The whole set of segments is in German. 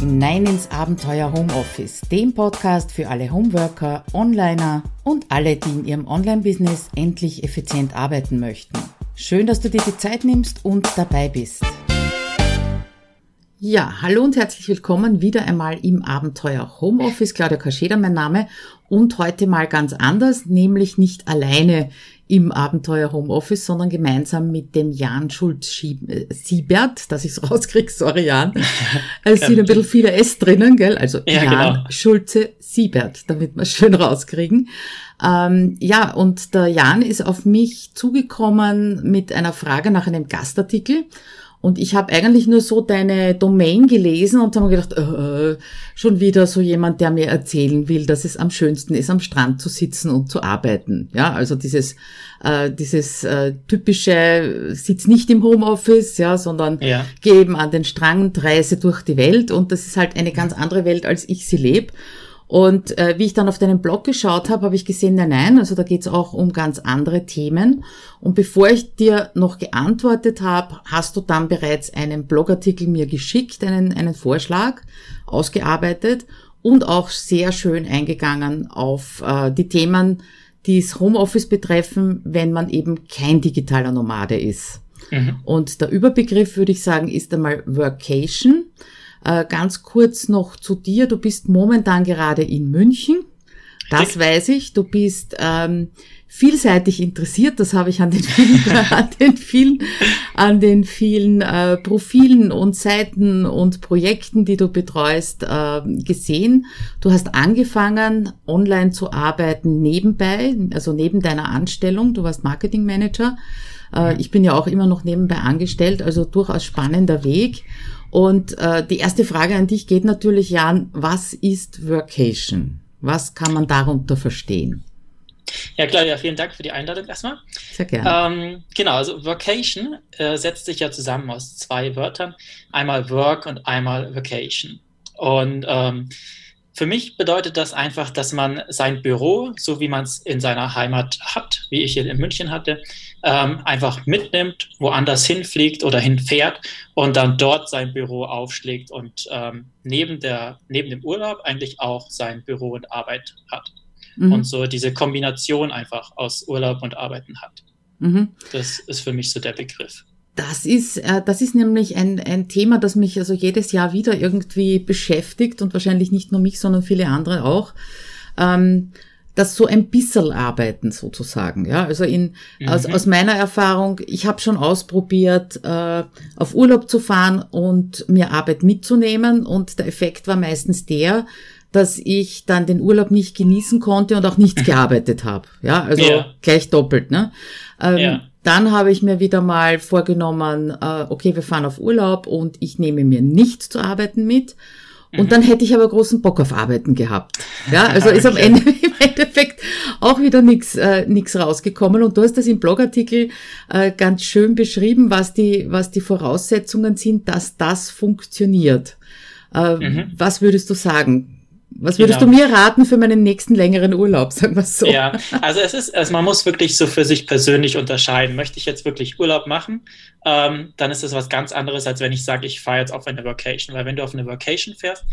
hinein ins Abenteuer Homeoffice, dem Podcast für alle Homeworker, Onliner und alle, die in ihrem Online-Business endlich effizient arbeiten möchten. Schön, dass du dir die Zeit nimmst und dabei bist. Ja, hallo und herzlich willkommen wieder einmal im Abenteuer Homeoffice. Claudia Kascheda mein Name und heute mal ganz anders, nämlich nicht alleine im Abenteuer Homeoffice, sondern gemeinsam mit dem Jan Schulz-Siebert, äh, dass ich es rauskriege, sorry Jan. Es sind ein bisschen viele S drinnen, gell? Also ja, Jan genau. Schulze-Siebert, damit wir es schön rauskriegen. Ähm, ja, und der Jan ist auf mich zugekommen mit einer Frage nach einem Gastartikel. Und ich habe eigentlich nur so deine Domain gelesen und habe mir gedacht, äh, schon wieder so jemand, der mir erzählen will, dass es am schönsten ist, am Strand zu sitzen und zu arbeiten. Ja, also dieses äh, dieses äh, typische sitz nicht im Homeoffice, ja, sondern ja. eben an den Strand, reise durch die Welt und das ist halt eine ganz andere Welt, als ich sie lebe. Und äh, wie ich dann auf deinen Blog geschaut habe, habe ich gesehen, nein, nein, also da geht es auch um ganz andere Themen. Und bevor ich dir noch geantwortet habe, hast du dann bereits einen Blogartikel mir geschickt, einen, einen Vorschlag ausgearbeitet und auch sehr schön eingegangen auf äh, die Themen, die das Homeoffice betreffen, wenn man eben kein digitaler Nomade ist. Mhm. Und der Überbegriff, würde ich sagen, ist einmal Workation. Äh, ganz kurz noch zu dir. Du bist momentan gerade in München. Das weiß ich. Du bist ähm, vielseitig interessiert. Das habe ich an den vielen, an den vielen, an den vielen äh, Profilen und Seiten und Projekten, die du betreust, äh, gesehen. Du hast angefangen, online zu arbeiten nebenbei, also neben deiner Anstellung. Du warst Marketingmanager. Äh, ich bin ja auch immer noch nebenbei angestellt, also durchaus spannender Weg. Und äh, die erste Frage an dich geht natürlich, Jan, was ist Workation? Was kann man darunter verstehen? Ja, Claudia, vielen Dank für die Einladung erstmal. Sehr gerne. Ähm, genau, also Vocation äh, setzt sich ja zusammen aus zwei Wörtern, einmal Work und einmal Vacation. Und ähm, für mich bedeutet das einfach, dass man sein Büro, so wie man es in seiner Heimat hat, wie ich hier in München hatte, ähm, einfach mitnimmt, woanders hinfliegt oder hinfährt und dann dort sein Büro aufschlägt und ähm, neben, der, neben dem Urlaub eigentlich auch sein Büro und Arbeit hat. Mhm. Und so diese Kombination einfach aus Urlaub und Arbeiten hat. Mhm. Das ist für mich so der Begriff. Das ist, äh, das ist nämlich ein, ein Thema, das mich also jedes Jahr wieder irgendwie beschäftigt und wahrscheinlich nicht nur mich, sondern viele andere auch. Ähm, das so ein bisschen arbeiten sozusagen. Ja, also in mhm. aus, aus meiner Erfahrung, ich habe schon ausprobiert, äh, auf Urlaub zu fahren und mir Arbeit mitzunehmen und der Effekt war meistens der, dass ich dann den Urlaub nicht genießen konnte und auch nicht gearbeitet habe. Ja, also ja. gleich doppelt. Ne? Ähm, ja. Dann habe ich mir wieder mal vorgenommen, äh, okay, wir fahren auf Urlaub und ich nehme mir nicht zu arbeiten mit. Und mhm. dann hätte ich aber großen Bock auf Arbeiten gehabt. Ja, also ist am Ende im Endeffekt auch wieder nichts äh, nix rausgekommen. Und du hast das im Blogartikel äh, ganz schön beschrieben, was die, was die Voraussetzungen sind, dass das funktioniert. Äh, mhm. Was würdest du sagen? Was würdest genau. du mir raten für meinen nächsten längeren Urlaub, sagen wir so? Ja, also es ist, also man muss wirklich so für sich persönlich unterscheiden. Möchte ich jetzt wirklich Urlaub machen, ähm, dann ist das was ganz anderes, als wenn ich sage, ich fahre jetzt auf eine Vacation. Weil wenn du auf eine Vacation fährst,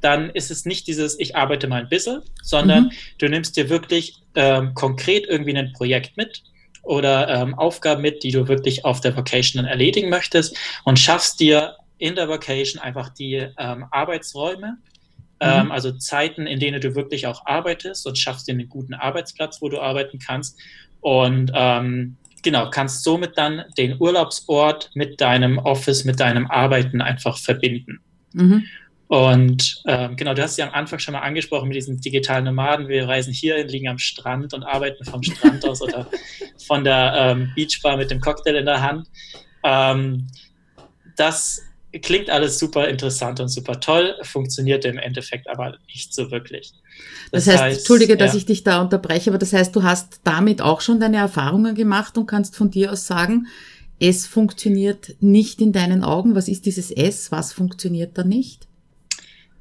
dann ist es nicht dieses, ich arbeite mal ein bisschen, sondern mhm. du nimmst dir wirklich ähm, konkret irgendwie ein Projekt mit oder ähm, Aufgaben mit, die du wirklich auf der Vacation dann erledigen möchtest und schaffst dir in der Vacation einfach die ähm, Arbeitsräume mhm. also Zeiten, in denen du wirklich auch arbeitest und schaffst dir einen guten Arbeitsplatz, wo du arbeiten kannst. Und ähm, genau, kannst somit dann den Urlaubsort mit deinem Office, mit deinem Arbeiten einfach verbinden. Mhm. Und ähm, genau, du hast ja am Anfang schon mal angesprochen mit diesen digitalen Nomaden. Wir reisen hier, liegen am Strand und arbeiten vom Strand aus oder von der ähm, Beachbar mit dem Cocktail in der Hand. Ähm, das klingt alles super interessant und super toll, funktioniert im Endeffekt aber nicht so wirklich. Das, das heißt, heißt, Entschuldige, dass ja. ich dich da unterbreche, aber das heißt, du hast damit auch schon deine Erfahrungen gemacht und kannst von dir aus sagen, es funktioniert nicht in deinen Augen. Was ist dieses S? Was funktioniert da nicht?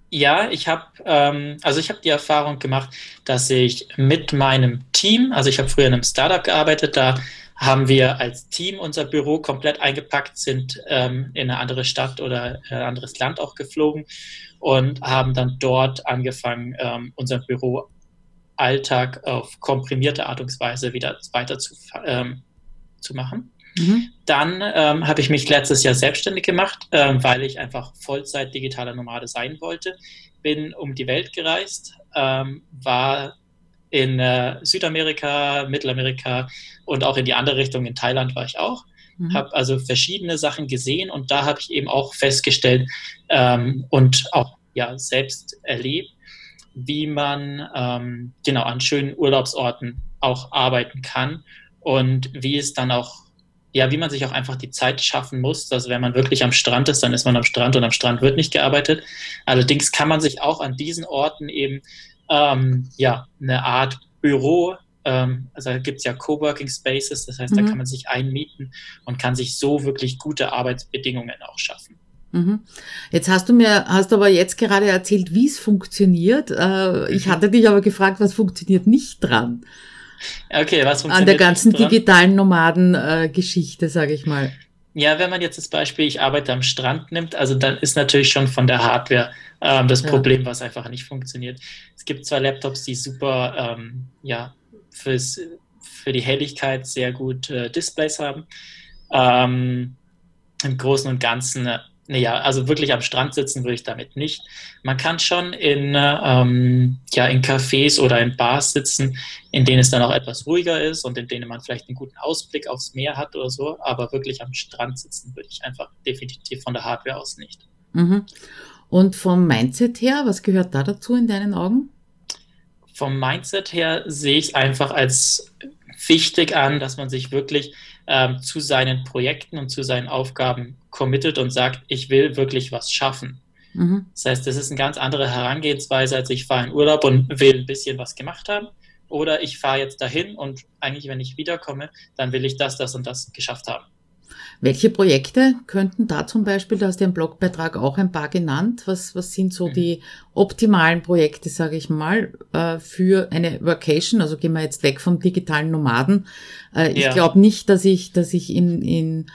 Ja, ich habe ähm, also ich habe die Erfahrung gemacht, dass ich mit meinem Team, also ich habe früher in einem Startup gearbeitet, da haben wir als Team unser Büro komplett eingepackt, sind ähm, in eine andere Stadt oder ein anderes Land auch geflogen und haben dann dort angefangen, ähm, unser Büroalltag auf komprimierte Art und Weise wieder weiter zu, ähm, zu machen. Mhm. Dann ähm, habe ich mich letztes Jahr selbstständig gemacht, ähm, weil ich einfach Vollzeit digitaler Nomade sein wollte. Bin um die Welt gereist, ähm, war in äh, Südamerika, Mittelamerika und auch in die andere Richtung, in Thailand war ich auch. Mhm. Habe also verschiedene Sachen gesehen und da habe ich eben auch festgestellt ähm, und auch ja, selbst erlebt, wie man ähm, genau an schönen Urlaubsorten auch arbeiten kann und wie es dann auch ja, wie man sich auch einfach die Zeit schaffen muss, dass wenn man wirklich am Strand ist, dann ist man am Strand und am Strand wird nicht gearbeitet. Allerdings kann man sich auch an diesen Orten eben ähm, ja, eine Art Büro, ähm, also gibt es ja Coworking Spaces, das heißt, mhm. da kann man sich einmieten und kann sich so wirklich gute Arbeitsbedingungen auch schaffen. Mhm. Jetzt hast du mir, hast aber jetzt gerade erzählt, wie es funktioniert. Äh, ich mhm. hatte dich aber gefragt, was funktioniert nicht dran? Okay, was funktioniert An der ganzen digitalen Nomaden-Geschichte, sage ich mal. Ja, wenn man jetzt das Beispiel, ich arbeite am Strand nimmt, also dann ist natürlich schon von der Hardware ähm, das ja. Problem, was einfach nicht funktioniert. Es gibt zwar Laptops, die super, ähm, ja, fürs, für die Helligkeit sehr gut äh, Displays haben. Ähm, Im Großen und Ganzen äh, naja, also wirklich am Strand sitzen würde ich damit nicht. Man kann schon in, ähm, ja, in Cafés oder in Bars sitzen, in denen es dann auch etwas ruhiger ist und in denen man vielleicht einen guten Ausblick aufs Meer hat oder so, aber wirklich am Strand sitzen würde ich einfach definitiv von der Hardware aus nicht. Mhm. Und vom Mindset her, was gehört da dazu in deinen Augen? Vom Mindset her sehe ich es einfach als wichtig an, dass man sich wirklich ähm, zu seinen Projekten und zu seinen Aufgaben committet und sagt, ich will wirklich was schaffen. Mhm. Das heißt, das ist eine ganz andere Herangehensweise, als ich fahre in Urlaub und will ein bisschen was gemacht haben. Oder ich fahre jetzt dahin und eigentlich, wenn ich wiederkomme, dann will ich das, das und das geschafft haben. Welche Projekte könnten da zum Beispiel, da hast du im Blogbeitrag auch ein paar genannt, was, was sind so die optimalen Projekte, sage ich mal, äh, für eine Vacation? Also gehen wir jetzt weg vom digitalen Nomaden. Äh, ich ja. glaube nicht, dass ich, dass ich in, in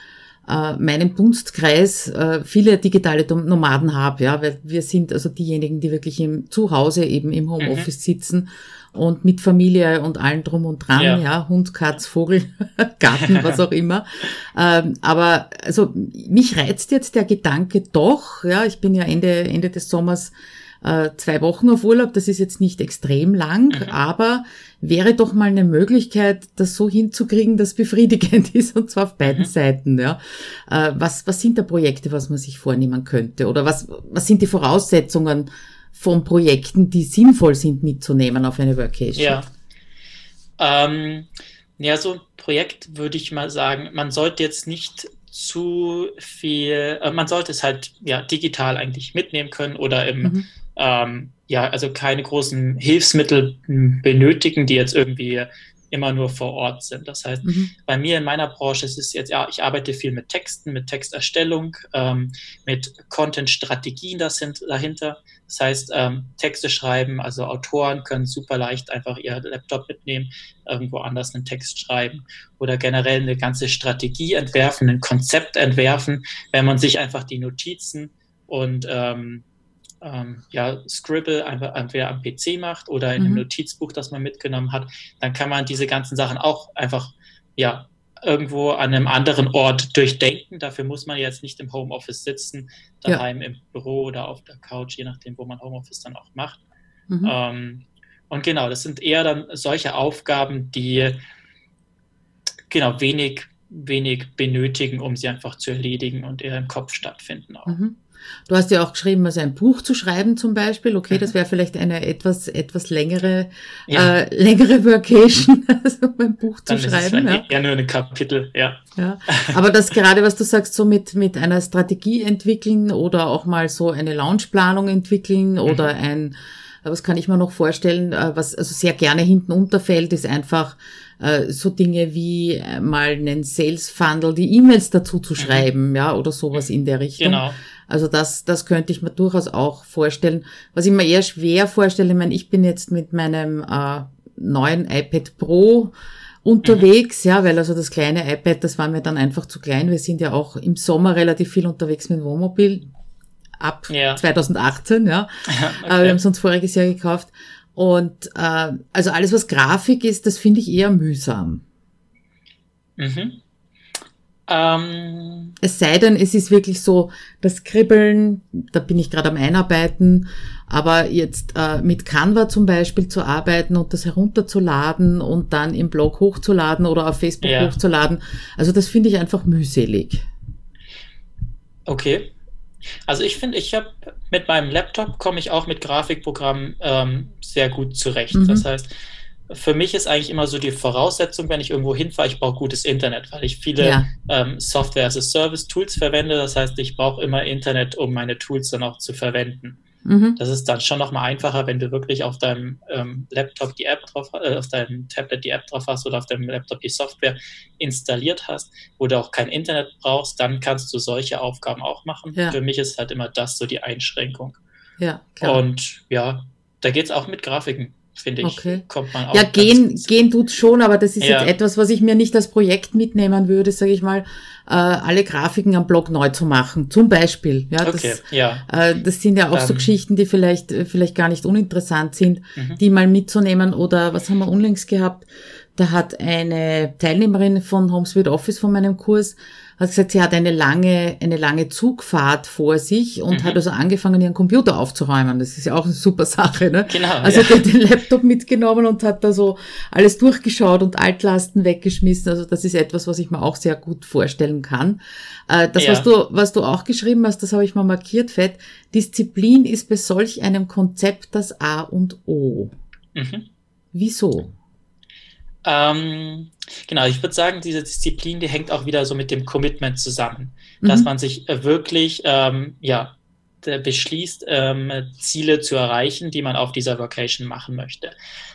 äh, meinem Dunstkreis viele digitale Nomaden habe, ja, weil wir sind also diejenigen, die wirklich im Zuhause eben im Homeoffice mhm. sitzen und mit Familie und allen drum und dran, ja, ja Hund, Katz, Vogel, Garten, was auch immer. Ähm, aber also mich reizt jetzt der Gedanke doch, ja, ich bin ja Ende, Ende des Sommers äh, zwei Wochen auf Urlaub, das ist jetzt nicht extrem lang, mhm. aber wäre doch mal eine Möglichkeit, das so hinzukriegen, dass befriedigend ist, und zwar auf beiden mhm. Seiten. Ja. Äh, was, was sind da Projekte, was man sich vornehmen könnte? Oder was, was sind die Voraussetzungen, von Projekten, die sinnvoll sind, mitzunehmen auf eine Workation? Ja. Ähm, ja, so ein Projekt würde ich mal sagen, man sollte jetzt nicht zu viel, äh, man sollte es halt ja digital eigentlich mitnehmen können oder im, mhm. Ähm, ja, also keine großen Hilfsmittel benötigen, die jetzt irgendwie immer nur vor Ort sind. Das heißt, mhm. bei mir in meiner Branche ist es jetzt, ja, ich arbeite viel mit Texten, mit Texterstellung, ähm, mit Content-Strategien dahinter. Das heißt, ähm, Texte schreiben, also Autoren können super leicht einfach ihr Laptop mitnehmen, irgendwo anders einen Text schreiben oder generell eine ganze Strategie entwerfen, ein Konzept entwerfen, wenn man sich einfach die Notizen und ähm, ähm, ja, Scribble einfach entweder am PC macht oder in mhm. einem Notizbuch, das man mitgenommen hat, dann kann man diese ganzen Sachen auch einfach ja, irgendwo an einem anderen Ort durchdenken. Dafür muss man jetzt nicht im Homeoffice sitzen, daheim ja. im Büro oder auf der Couch, je nachdem, wo man Homeoffice dann auch macht. Mhm. Ähm, und genau, das sind eher dann solche Aufgaben, die genau wenig, wenig benötigen, um sie einfach zu erledigen und eher im Kopf stattfinden auch. Mhm. Du hast ja auch geschrieben, also ein Buch zu schreiben zum Beispiel. Okay, das wäre vielleicht eine etwas, etwas längere, ja. äh, längere Vacation, also ein Buch zu Dann schreiben. Ist es ja. nur ein Kapitel, ja. ja. Aber das gerade, was du sagst, so mit, mit einer Strategie entwickeln oder auch mal so eine Launchplanung entwickeln oder mhm. ein, was kann ich mir noch vorstellen, äh, was also sehr gerne hinten unterfällt, ist einfach äh, so Dinge wie äh, mal einen Sales Funnel, die E-Mails dazu zu mhm. schreiben, mhm. ja, oder sowas in der Richtung. Genau. Also das, das könnte ich mir durchaus auch vorstellen. Was ich mir eher schwer vorstelle, ich meine, ich bin jetzt mit meinem äh, neuen iPad Pro unterwegs, ja, weil also das kleine iPad, das war mir dann einfach zu klein. Wir sind ja auch im Sommer relativ viel unterwegs mit dem Wohnmobil ab ja. 2018, ja. okay. Aber wir haben es uns voriges Jahr gekauft. Und äh, also alles, was Grafik ist, das finde ich eher mühsam. Mhm. Ähm. Es sei denn, es ist wirklich so das Kribbeln, da bin ich gerade am Einarbeiten, aber jetzt äh, mit Canva zum Beispiel zu arbeiten und das herunterzuladen und dann im Blog hochzuladen oder auf Facebook ja. hochzuladen, also das finde ich einfach mühselig. Okay. Also ich finde, ich habe mit meinem Laptop komme ich auch mit Grafikprogrammen ähm, sehr gut zurecht. Mhm. Das heißt, für mich ist eigentlich immer so die Voraussetzung, wenn ich irgendwo hinfahre, ich brauche gutes Internet, weil ich viele ja. ähm, Software as a Service Tools verwende. Das heißt, ich brauche immer Internet, um meine Tools dann auch zu verwenden. Mhm. Das ist dann schon nochmal einfacher, wenn du wirklich auf deinem ähm, Laptop die App drauf, äh, auf deinem Tablet die App drauf hast oder auf deinem Laptop die Software installiert hast, wo du auch kein Internet brauchst, dann kannst du solche Aufgaben auch machen. Ja. Für mich ist halt immer das so die Einschränkung. Ja, klar. Und ja, da geht es auch mit Grafiken finde ich. Okay. Kommt man auch ja, gehen, gehen tut's schon, aber das ist ja. jetzt etwas, was ich mir nicht als Projekt mitnehmen würde, sage ich mal, äh, alle Grafiken am Blog neu zu machen, zum Beispiel. Ja, okay. das, ja. Äh, das sind ja auch um, so Geschichten, die vielleicht, äh, vielleicht gar nicht uninteressant sind, mhm. die mal mitzunehmen. Oder was haben wir unlängst gehabt? Da hat eine Teilnehmerin von HomeSuite Office von meinem Kurs hat gesagt, sie hat eine lange, eine lange Zugfahrt vor sich und mhm. hat also angefangen, ihren Computer aufzuräumen. Das ist ja auch eine super Sache, ne? Genau. Also ja. hat den Laptop mitgenommen und hat da so alles durchgeschaut und Altlasten weggeschmissen. Also das ist etwas, was ich mir auch sehr gut vorstellen kann. Äh, das, ja. was du, was du auch geschrieben hast, das habe ich mal markiert, Fett. Disziplin ist bei solch einem Konzept das A und O. Mhm. Wieso? Ähm, genau, ich würde sagen, diese Disziplin, die hängt auch wieder so mit dem Commitment zusammen, mhm. dass man sich äh, wirklich, ähm, ja, beschließt, ähm, Ziele zu erreichen, die man auf dieser Vocation machen möchte.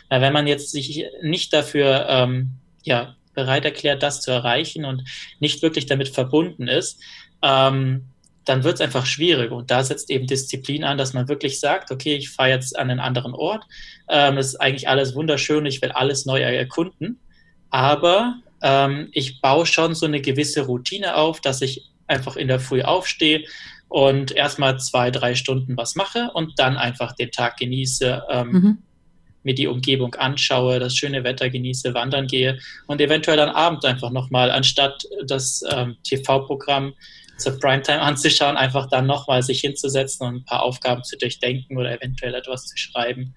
Weil wenn man jetzt sich nicht dafür ähm, ja, bereit erklärt, das zu erreichen und nicht wirklich damit verbunden ist, ähm, dann wird es einfach schwierig. Und da setzt eben Disziplin an, dass man wirklich sagt, okay, ich fahre jetzt an einen anderen Ort. Ähm, das ist eigentlich alles wunderschön, ich will alles neu erkunden. Aber ähm, ich baue schon so eine gewisse Routine auf, dass ich einfach in der Früh aufstehe und erstmal zwei, drei Stunden was mache und dann einfach den Tag genieße, ähm, mhm. mir die Umgebung anschaue, das schöne Wetter genieße, wandern gehe und eventuell dann Abend einfach nochmal, anstatt das ähm, TV-Programm zur Primetime anzuschauen, einfach dann nochmal sich hinzusetzen und ein paar Aufgaben zu durchdenken oder eventuell etwas zu schreiben.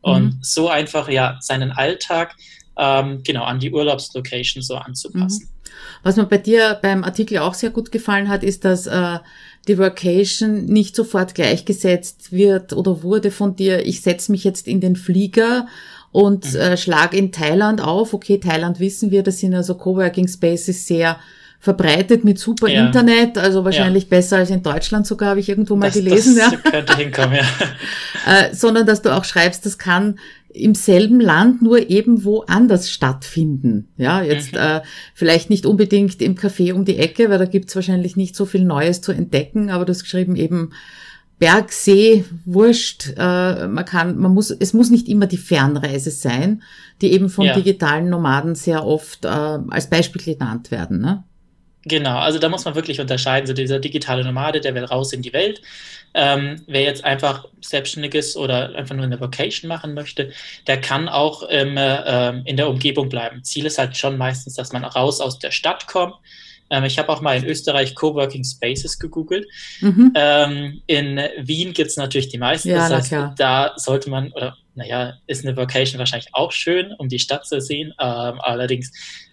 Und mhm. so einfach ja seinen Alltag ähm, genau an die Urlaubslocation so anzupassen. Mhm. Was mir bei dir beim Artikel auch sehr gut gefallen hat, ist, dass äh, die Vocation nicht sofort gleichgesetzt wird oder wurde von dir, ich setze mich jetzt in den Flieger und mhm. äh, schlag in Thailand auf. Okay, Thailand wissen wir, das sind also Coworking Spaces sehr verbreitet mit super ja. Internet, also wahrscheinlich ja. besser als in Deutschland sogar, habe ich irgendwo mal das, gelesen. Das ja. könnte hinkommen, ja. äh, sondern dass du auch schreibst, das kann im selben Land nur eben woanders stattfinden. Ja, jetzt mhm. äh, vielleicht nicht unbedingt im Café um die Ecke, weil da gibt's wahrscheinlich nicht so viel Neues zu entdecken, aber du hast geschrieben eben Berg, See, Wurscht, äh, man kann, man muss, es muss nicht immer die Fernreise sein, die eben von ja. digitalen Nomaden sehr oft äh, als Beispiel genannt werden. Ne? Genau, also da muss man wirklich unterscheiden. So dieser digitale Nomade, der will raus in die Welt. Ähm, wer jetzt einfach Selbstständiges oder einfach nur eine Vocation machen möchte, der kann auch ähm, äh, in der Umgebung bleiben. Ziel ist halt schon meistens, dass man raus aus der Stadt kommt. Ähm, ich habe auch mal in Österreich Coworking Spaces gegoogelt. Mhm. Ähm, in Wien gibt es natürlich die meisten. Ja, das heißt, da sollte man, oder naja, ist eine Vocation wahrscheinlich auch schön, um die Stadt zu sehen. Ähm, allerdings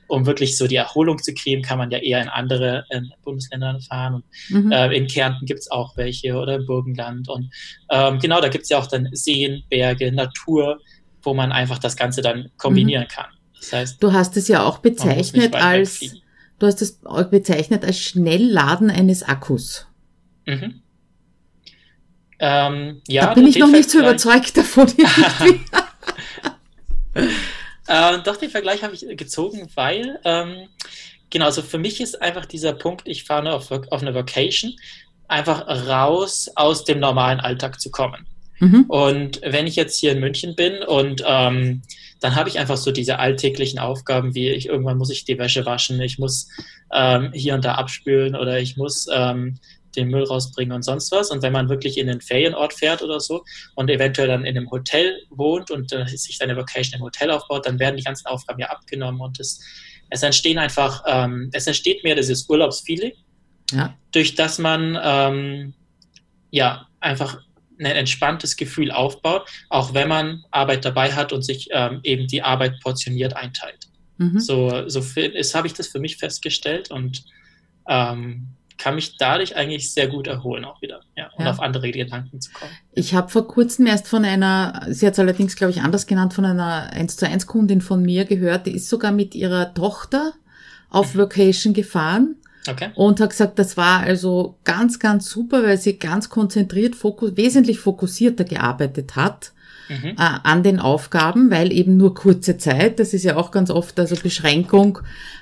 um wirklich so die Erholung zu kriegen, kann man ja eher in andere äh, Bundesländer fahren. Und, mhm. äh, in Kärnten gibt es auch welche oder im Burgenland. Und ähm, genau, da gibt es ja auch dann Seen, Berge, Natur, wo man einfach das Ganze dann kombinieren mhm. kann. Das heißt, du hast es ja auch bezeichnet als du hast es bezeichnet als Schnellladen eines Akkus. Mhm. Ähm, ja, da bin ich noch nicht so überzeugt davon. Äh, doch, den Vergleich habe ich gezogen, weil, ähm, genau, also für mich ist einfach dieser Punkt, ich fahre nur auf, auf eine Vacation, einfach raus aus dem normalen Alltag zu kommen. Mhm. Und wenn ich jetzt hier in München bin und ähm, dann habe ich einfach so diese alltäglichen Aufgaben, wie ich irgendwann muss ich die Wäsche waschen, ich muss ähm, hier und da abspülen oder ich muss ähm, den Müll rausbringen und sonst was. Und wenn man wirklich in den Ferienort fährt oder so und eventuell dann in einem Hotel wohnt und äh, sich seine Vocation im Hotel aufbaut, dann werden die ganzen Aufgaben ja abgenommen und es, es entstehen einfach, ähm, es entsteht mehr dieses Urlaubsfeeling, ja. durch das man ähm, ja einfach ein entspanntes Gefühl aufbaut, auch wenn man Arbeit dabei hat und sich ähm, eben die Arbeit portioniert einteilt. Mhm. So, so habe ich das für mich festgestellt und ähm, kann mich dadurch eigentlich sehr gut erholen auch wieder ja, und ja. auf andere Gedanken zu kommen. Ich habe vor kurzem erst von einer, sie hat es allerdings, glaube ich, anders genannt, von einer 1 zu 1 Kundin von mir gehört, die ist sogar mit ihrer Tochter auf. Vacation gefahren Okay. Und hat gesagt, das war also ganz, ganz super, weil sie ganz konzentriert, fokus wesentlich fokussierter gearbeitet hat mhm. äh, an den Aufgaben, weil eben nur kurze Zeit, das ist ja auch ganz oft also Beschränkung,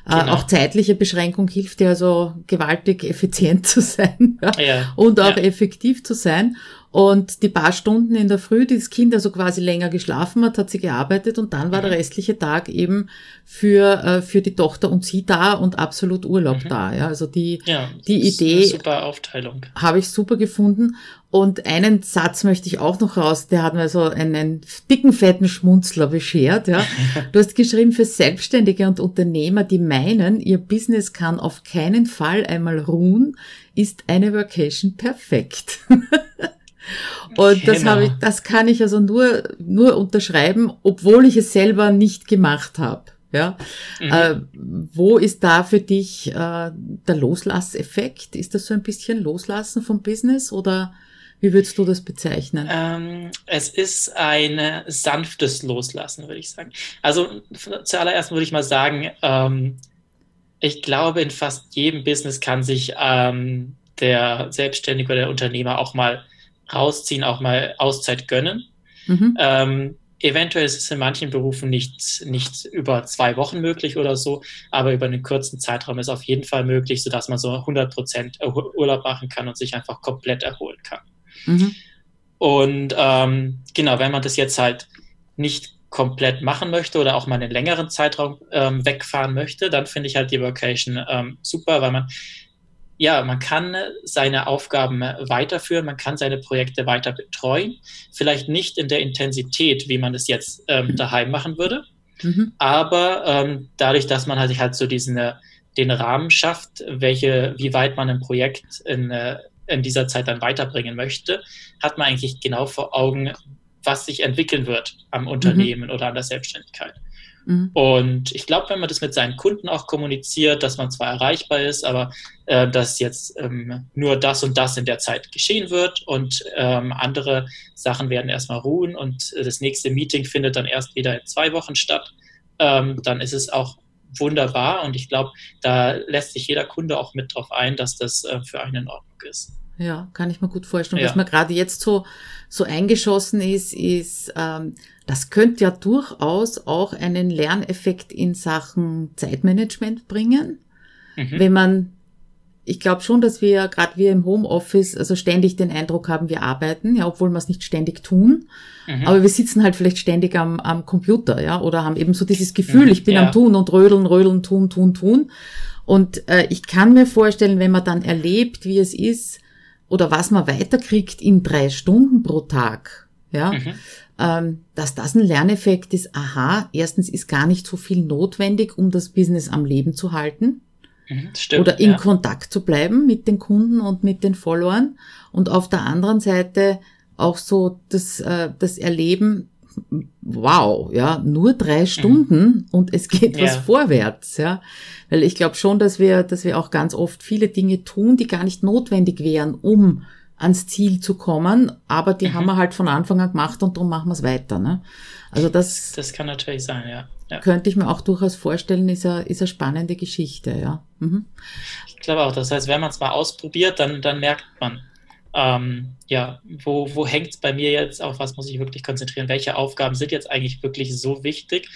äh, genau. auch zeitliche Beschränkung hilft ja also gewaltig effizient zu sein ja, ja. und auch ja. effektiv zu sein. Und die paar Stunden in der Früh, die das Kind also quasi länger geschlafen hat, hat sie gearbeitet und dann war mhm. der restliche Tag eben für, äh, für die Tochter und sie da und absolut Urlaub mhm. da. Ja, also die, ja, die Idee super Aufteilung. habe ich super gefunden. Und einen Satz möchte ich auch noch raus, der hat mir so einen dicken, fetten Schmunzler beschert. Ja. Du hast geschrieben, für Selbstständige und Unternehmer, die meinen, ihr Business kann auf keinen Fall einmal ruhen, ist eine Vacation perfekt. Und genau. das habe ich, das kann ich also nur, nur unterschreiben, obwohl ich es selber nicht gemacht habe. Ja, mhm. äh, wo ist da für dich äh, der Loslasseffekt? Ist das so ein bisschen Loslassen vom Business oder wie würdest du das bezeichnen? Ähm, es ist ein sanftes Loslassen, würde ich sagen. Also zuallererst würde ich mal sagen, ähm, ich glaube, in fast jedem Business kann sich ähm, der Selbstständige oder der Unternehmer auch mal rausziehen, auch mal Auszeit gönnen. Mhm. Ähm, eventuell ist es in manchen Berufen nicht, nicht über zwei Wochen möglich oder so, aber über einen kurzen Zeitraum ist auf jeden Fall möglich, sodass man so 100 Prozent Urlaub machen kann und sich einfach komplett erholen kann. Mhm. Und ähm, genau, wenn man das jetzt halt nicht komplett machen möchte oder auch mal einen längeren Zeitraum ähm, wegfahren möchte, dann finde ich halt die Vacation ähm, super, weil man ja, man kann seine Aufgaben weiterführen, man kann seine Projekte weiter betreuen. Vielleicht nicht in der Intensität, wie man es jetzt ähm, mhm. daheim machen würde, mhm. aber ähm, dadurch, dass man halt, halt so diesen, äh, den Rahmen schafft, welche, wie weit man ein Projekt in, äh, in dieser Zeit dann weiterbringen möchte, hat man eigentlich genau vor Augen, was sich entwickeln wird am mhm. Unternehmen mhm. oder an der Selbstständigkeit. Mhm. Und ich glaube, wenn man das mit seinen Kunden auch kommuniziert, dass man zwar erreichbar ist, aber äh, dass jetzt ähm, nur das und das in der Zeit geschehen wird und ähm, andere Sachen werden erstmal ruhen und das nächste Meeting findet dann erst wieder in zwei Wochen statt, ähm, dann ist es auch wunderbar und ich glaube, da lässt sich jeder Kunde auch mit drauf ein, dass das äh, für einen in Ordnung ist. Ja, kann ich mir gut vorstellen. Ja. Was mir gerade jetzt so, so eingeschossen ist, ist, ähm, das könnte ja durchaus auch einen Lerneffekt in Sachen Zeitmanagement bringen, mhm. wenn man ich glaube schon, dass wir gerade wir im Homeoffice also ständig den Eindruck haben, wir arbeiten, ja, obwohl wir es nicht ständig tun. Mhm. Aber wir sitzen halt vielleicht ständig am, am Computer, ja, oder haben eben so dieses Gefühl, mhm, ich bin ja. am Tun und rödeln, rödeln, tun, tun, tun. Und äh, ich kann mir vorstellen, wenn man dann erlebt, wie es ist oder was man weiterkriegt in drei Stunden pro Tag, ja, mhm ähm, dass das ein Lerneffekt ist, aha, erstens ist gar nicht so viel notwendig, um das Business am Leben zu halten. Mhm, stimmt, oder in ja. Kontakt zu bleiben mit den Kunden und mit den Followern. Und auf der anderen Seite auch so das, äh, das Erleben, wow, ja, nur drei. Stunden mhm. und es geht was ja. vorwärts, ja. Weil ich glaube schon, dass wir, dass wir auch ganz oft viele Dinge tun, die gar nicht notwendig wären, um ans Ziel zu kommen, aber die mhm. haben wir halt von Anfang an gemacht und darum machen wir es weiter. Ne? Also das, das kann natürlich sein, ja. ja. Könnte ich mir auch durchaus vorstellen, ist eine, ist eine spannende Geschichte, ja. Mhm. Ich glaube auch, das heißt, wenn man es mal ausprobiert, dann, dann merkt man, ähm, ja, wo, wo hängt es bei mir jetzt, auf was muss ich wirklich konzentrieren, welche Aufgaben sind jetzt eigentlich wirklich so wichtig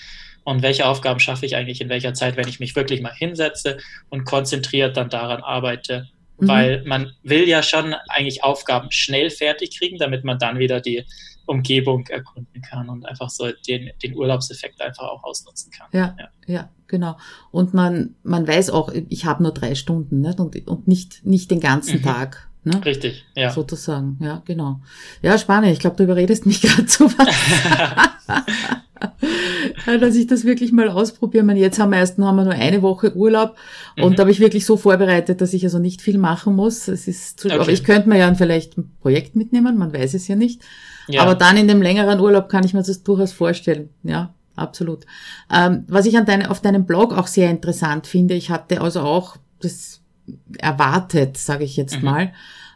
und welche Aufgaben schaffe ich eigentlich in welcher Zeit, wenn ich mich wirklich mal hinsetze und konzentriert dann daran arbeite mhm. weil man will ja schon eigentlich Aufgaben schnell fertig kriegen, damit man dann wieder die Umgebung erkunden kann und einfach so den, den Urlaubseffekt einfach auch ausnutzen kann. Ja, ja, ja genau. Und man, man weiß auch, ich habe nur drei Stunden nicht? Und, und nicht, nicht den ganzen mhm. Tag. Ne? Richtig, ja. Sozusagen, ja, genau. Ja, spannend. Ich glaube, du überredest mich gerade so was. dass ich das wirklich mal ausprobiere. meine, jetzt haben wir erst haben wir nur eine Woche Urlaub und mhm. da habe ich wirklich so vorbereitet, dass ich also nicht viel machen muss. Es ist zu, okay. aber ich könnte mir ja vielleicht ein Projekt mitnehmen, man weiß es ja nicht. Ja. Aber dann in dem längeren Urlaub kann ich mir das durchaus vorstellen. Ja, absolut. Ähm, was ich an deine, auf deinem Blog auch sehr interessant finde, ich hatte also auch das erwartet, sage ich jetzt mhm. mal,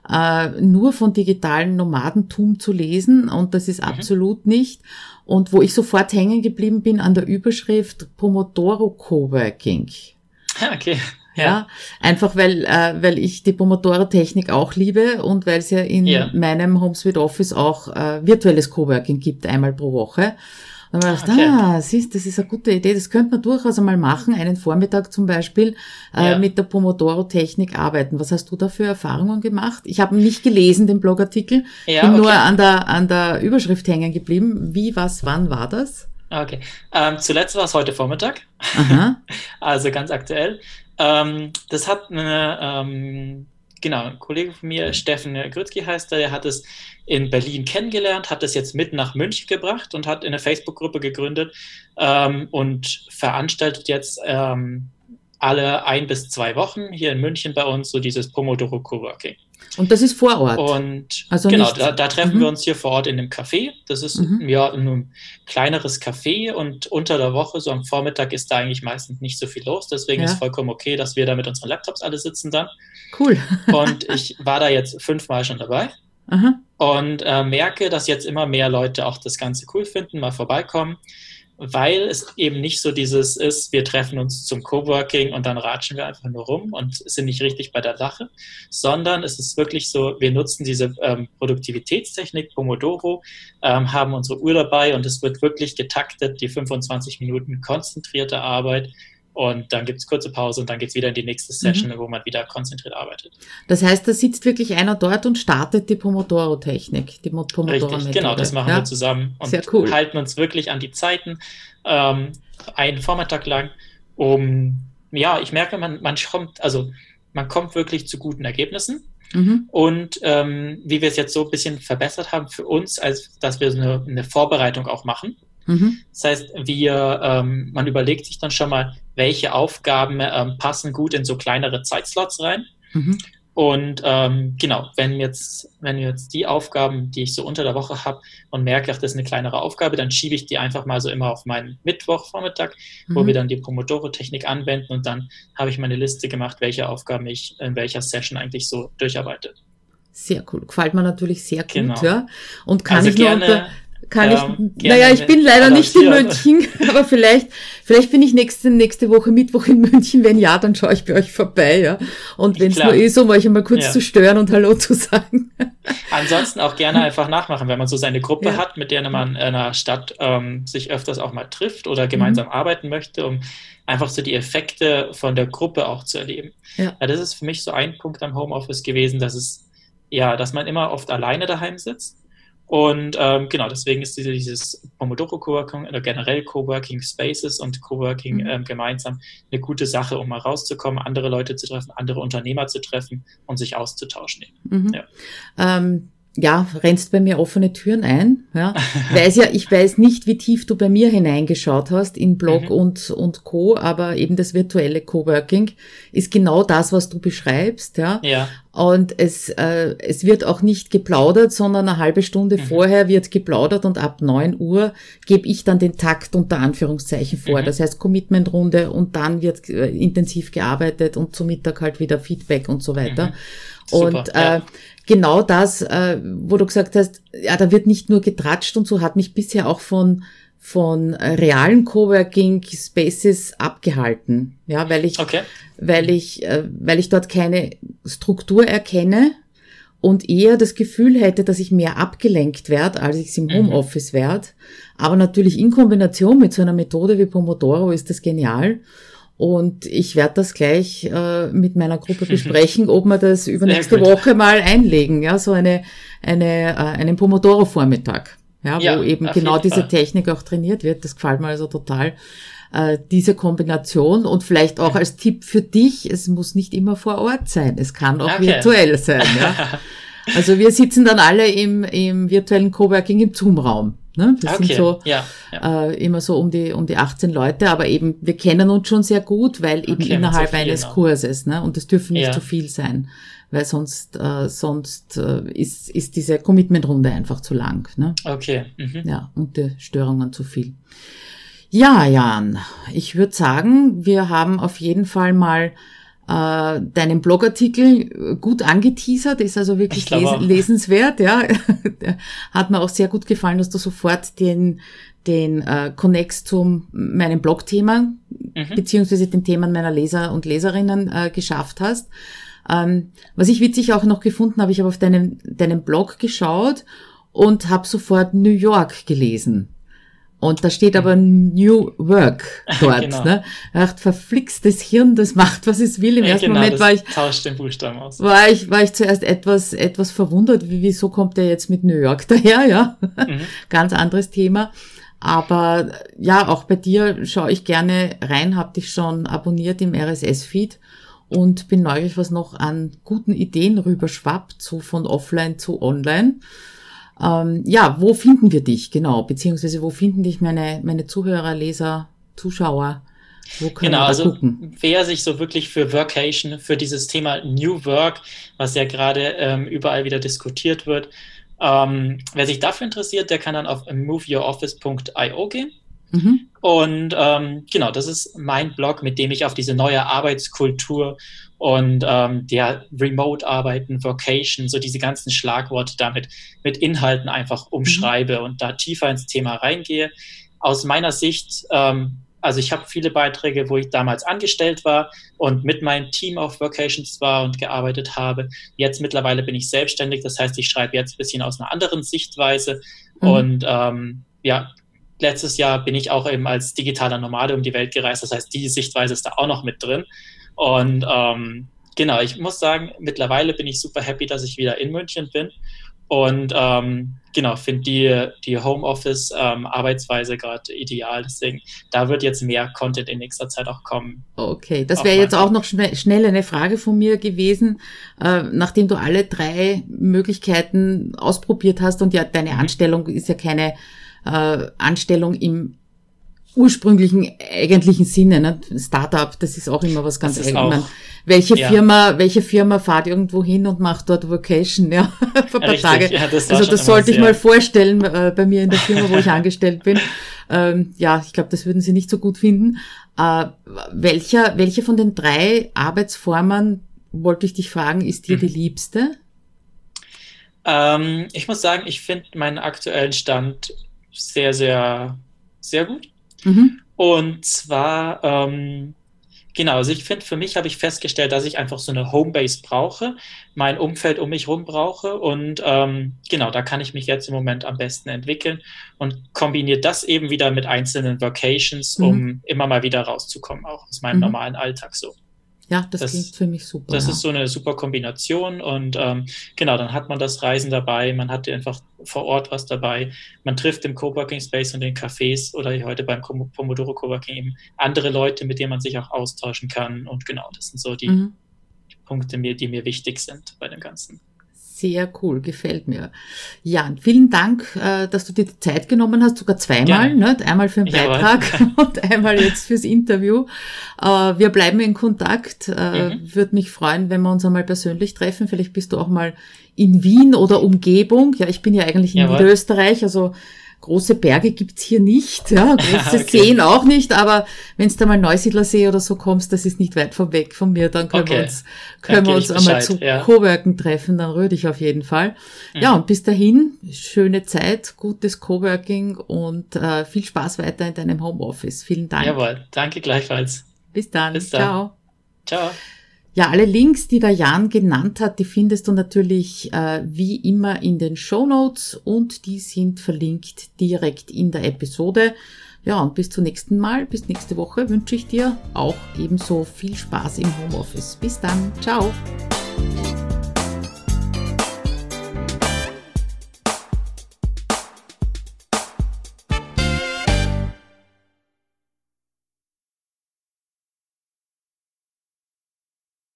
äh, nur von digitalen Nomadentum zu lesen und das ist mhm. absolut nicht. Und wo ich sofort hängen geblieben bin an der Überschrift Pomodoro Coworking. Okay. Ja. ja, einfach weil, äh, weil ich die Pomodoro-Technik auch liebe und weil es ja in ja. meinem HomeSuite Office auch äh, virtuelles Coworking gibt, einmal pro Woche. Dann habe ich gedacht, okay. ah, siehst, das ist eine gute Idee, das könnte man durchaus einmal machen, einen Vormittag zum Beispiel äh, ja. mit der Pomodoro-Technik arbeiten. Was hast du da für Erfahrungen gemacht? Ich habe nicht gelesen, den Blogartikel, ja, bin okay. nur an der, an der Überschrift hängen geblieben. Wie, was, wann war das? Okay. Ähm, zuletzt war es heute Vormittag. Aha. also ganz aktuell. Ähm, das hat eine, ähm, genau, ein Kollege von mir, Steffen Grützki heißt er, der hat es in Berlin kennengelernt, hat es jetzt mit nach München gebracht und hat eine Facebook-Gruppe gegründet ähm, und veranstaltet jetzt ähm, alle ein bis zwei Wochen hier in München bei uns so dieses Pomodoro Coworking. Und das ist vor Ort. Und also genau, da, da, treffen mhm. wir uns hier vor Ort in dem Café. Das ist mhm. ja ein kleineres Café und unter der Woche, so am Vormittag, ist da eigentlich meistens nicht so viel los. Deswegen ja. ist vollkommen okay, dass wir da mit unseren Laptops alle sitzen dann. Cool. und ich war da jetzt fünfmal schon dabei. Aha. Und äh, merke, dass jetzt immer mehr Leute auch das Ganze cool finden, mal vorbeikommen weil es eben nicht so dieses ist, wir treffen uns zum Coworking und dann ratschen wir einfach nur rum und sind nicht richtig bei der Sache, sondern es ist wirklich so, wir nutzen diese ähm, Produktivitätstechnik Pomodoro, ähm, haben unsere Uhr dabei und es wird wirklich getaktet, die 25 Minuten konzentrierte Arbeit und dann gibt es kurze Pause und dann geht es wieder in die nächste mhm. Session, mhm. wo man wieder konzentriert arbeitet. Das heißt, da sitzt wirklich einer dort und startet die Pomodoro-Technik, die Pomodoro-Methode. Richtig, genau, das machen ja? wir zusammen und cool. halten uns wirklich an die Zeiten ähm, einen Vormittag lang, um, ja, ich merke, man, man kommt, also man kommt wirklich zu guten Ergebnissen. Mhm. Und ähm, wie wir es jetzt so ein bisschen verbessert haben für uns, als dass wir eine, eine Vorbereitung auch machen. Mhm. Das heißt, wir, ähm, man überlegt sich dann schon mal, welche Aufgaben ähm, passen gut in so kleinere Zeitslots rein. Mhm. Und ähm, genau, wenn jetzt, wenn jetzt die Aufgaben, die ich so unter der Woche habe und merke, ach, das ist eine kleinere Aufgabe, dann schiebe ich die einfach mal so immer auf meinen Mittwochvormittag, mhm. wo wir dann die Pomodoro-Technik anwenden und dann habe ich meine Liste gemacht, welche Aufgaben ich in welcher Session eigentlich so durcharbeite. Sehr cool. Gefällt mir natürlich sehr gut, genau. ja. Und kann also ich nur unter, kann ähm, ich, naja, ich bin leider nicht in München, aber vielleicht, vielleicht bin ich nächste, nächste Woche Mittwoch in München. Wenn ja, dann schaue ich bei euch vorbei, ja. Und wenn es nur ist, um euch einmal kurz ja. zu stören und Hallo zu sagen. Ansonsten auch gerne einfach nachmachen, wenn man so seine Gruppe ja. hat, mit der man in einer Stadt ähm, sich öfters auch mal trifft oder gemeinsam mhm. arbeiten möchte, um einfach so die Effekte von der Gruppe auch zu erleben. Ja. ja. Das ist für mich so ein Punkt am Homeoffice gewesen, dass es, ja, dass man immer oft alleine daheim sitzt und ähm, genau, deswegen ist diese, dieses Pomodoro Coworking oder generell Coworking Spaces und Coworking mhm. ähm, gemeinsam eine gute Sache, um mal rauszukommen, andere Leute zu treffen, andere Unternehmer zu treffen und sich auszutauschen. Mhm. Ja. Ähm, ja, rennst bei mir offene Türen ein. Ja. weiß ja, ich weiß nicht, wie tief du bei mir hineingeschaut hast in Blog mhm. und, und Co., aber eben das virtuelle Coworking ist genau das, was du beschreibst, ja. ja. Und es, äh, es wird auch nicht geplaudert, sondern eine halbe Stunde mhm. vorher wird geplaudert und ab neun Uhr gebe ich dann den Takt unter Anführungszeichen vor. Mhm. Das heißt Commitment-Runde und dann wird äh, intensiv gearbeitet und zum Mittag halt wieder Feedback und so weiter. Super, und äh, ja genau das, äh, wo du gesagt hast, ja, da wird nicht nur getratscht und so, hat mich bisher auch von von realen Coworking Spaces abgehalten, ja, weil ich, okay. weil ich, äh, weil ich dort keine Struktur erkenne und eher das Gefühl hätte, dass ich mehr abgelenkt werde, als ich es im mhm. Homeoffice mhm. werde. Aber natürlich in Kombination mit so einer Methode wie Pomodoro ist das genial. Und ich werde das gleich äh, mit meiner Gruppe besprechen, ob wir das übernächste Woche mal einlegen, ja, so eine, eine, äh, einen Pomodoro-Vormittag, ja, ja, wo eben genau diese Fall. Technik auch trainiert wird. Das gefällt mir also total. Äh, diese Kombination und vielleicht auch als Tipp für dich, es muss nicht immer vor Ort sein, es kann auch okay. virtuell sein. Ja? Also wir sitzen dann alle im, im virtuellen Coworking im Zoom-Raum. Ne? Das okay. sind so ja, ja. Äh, immer so um die um die 18 Leute, aber eben wir kennen uns schon sehr gut, weil eben okay, innerhalb eines genau. Kurses, ne? Und das dürfen nicht ja. zu viel sein, weil sonst äh, sonst äh, ist ist diese Commitment-Runde einfach zu lang. Ne? Okay. Mhm. Ja und die Störungen zu viel. Ja, Jan, ich würde sagen, wir haben auf jeden Fall mal äh, deinen Blogartikel gut angeteasert, ist also wirklich les lesenswert, ja. Hat mir auch sehr gut gefallen, dass du sofort den, den äh, Connex zu meinem Blogthema mhm. beziehungsweise den Themen meiner Leser und Leserinnen äh, geschafft hast. Ähm, was ich witzig auch noch gefunden habe, ich habe auf deinen, deinen Blog geschaut und habe sofort New York gelesen. Und da steht aber New Work dort. genau. ne? Ach, verflixtes Hirn, das macht, was es will. Im ja, ersten genau, Moment war ich, tauscht den Buchstaben aus. War ich, war ich zuerst etwas, etwas verwundert, wie, wieso kommt der jetzt mit New York daher, ja? Mhm. Ganz anderes Thema. Aber ja, auch bei dir schaue ich gerne rein, hab dich schon abonniert im RSS-Feed und bin neugierig, was noch an guten Ideen rüberschwappt, so von offline zu online. Ähm, ja, wo finden wir dich genau? Beziehungsweise wo finden dich meine, meine Zuhörer, Leser, Zuschauer? Wo können genau, wir also gucken? wer sich so wirklich für Workation, für dieses Thema New Work, was ja gerade ähm, überall wieder diskutiert wird, ähm, wer sich dafür interessiert, der kann dann auf moveyouroffice.io gehen. Mhm. Und ähm, genau, das ist mein Blog, mit dem ich auf diese neue Arbeitskultur und ähm, der Remote-Arbeiten, Vocation, so diese ganzen Schlagworte damit mit Inhalten einfach umschreibe mhm. und da tiefer ins Thema reingehe. Aus meiner Sicht, ähm, also ich habe viele Beiträge, wo ich damals angestellt war und mit meinem Team auf Vocations war und gearbeitet habe. Jetzt mittlerweile bin ich selbstständig, das heißt, ich schreibe jetzt ein bisschen aus einer anderen Sichtweise mhm. und ähm, ja, letztes Jahr bin ich auch eben als digitaler Nomade um die Welt gereist. Das heißt, die Sichtweise ist da auch noch mit drin. Und ähm, genau, ich muss sagen, mittlerweile bin ich super happy, dass ich wieder in München bin. Und ähm, genau, finde die, die Homeoffice-Arbeitsweise ähm, gerade ideal. Deswegen, da wird jetzt mehr Content in nächster Zeit auch kommen. Okay, das wäre jetzt auch noch schnell, schnell eine Frage von mir gewesen, äh, nachdem du alle drei Möglichkeiten ausprobiert hast und ja, deine mhm. Anstellung ist ja keine äh, Anstellung im ursprünglichen eigentlichen Sinne. Ne? Startup, das ist auch immer was ganz eigenes. Welche ja. Firma, welche Firma fahrt irgendwo hin und macht dort Vacation, ja, für ein paar Tage. Ja, das also das sollte ich mal vorstellen äh, bei mir in der Firma, wo ich angestellt bin. Ähm, ja, ich glaube, das würden Sie nicht so gut finden. Äh, welcher, welche von den drei Arbeitsformen, wollte ich dich fragen, ist dir mhm. die liebste? Ähm, ich muss sagen, ich finde meinen aktuellen Stand sehr, sehr, sehr gut. Mhm. Und zwar, ähm, genau, also ich finde, für mich habe ich festgestellt, dass ich einfach so eine Homebase brauche, mein Umfeld um mich herum brauche und ähm, genau, da kann ich mich jetzt im Moment am besten entwickeln und kombiniere das eben wieder mit einzelnen Vocations, um mhm. immer mal wieder rauszukommen, auch aus meinem mhm. normalen Alltag so. Ja, das, das klingt für mich super. Das ja. ist so eine super Kombination und ähm, genau, dann hat man das Reisen dabei, man hat einfach vor Ort was dabei, man trifft im Coworking Space und den Cafés oder heute beim Pomodoro Coworking eben andere Leute, mit denen man sich auch austauschen kann und genau, das sind so die mhm. Punkte, die mir wichtig sind bei dem Ganzen. Sehr cool, gefällt mir. Ja, vielen Dank, äh, dass du dir die Zeit genommen hast, sogar zweimal, ja. ne? einmal für den Beitrag ja, und einmal jetzt fürs Interview. Äh, wir bleiben in Kontakt. Äh, mhm. Würde mich freuen, wenn wir uns einmal persönlich treffen. Vielleicht bist du auch mal in Wien oder Umgebung. Ja, ich bin ja eigentlich in Jawohl. Niederösterreich, also große Berge gibt's hier nicht, ja, große okay. Seen auch nicht, aber wenn du da mal Neusiedlersee oder so kommst, das ist nicht weit von weg von mir, dann können okay. wir uns, können wir uns einmal zu ja. Coworken treffen, dann rühre ich auf jeden Fall. Mhm. Ja, und bis dahin, schöne Zeit, gutes Coworking und äh, viel Spaß weiter in deinem Homeoffice. Vielen Dank. Jawohl, danke gleichfalls. Bis dann. Bis dann. Ciao. Ciao. Ja, alle Links, die der Jan genannt hat, die findest du natürlich äh, wie immer in den Show Notes und die sind verlinkt direkt in der Episode. Ja, und bis zum nächsten Mal, bis nächste Woche wünsche ich dir auch ebenso viel Spaß im Homeoffice. Bis dann, ciao!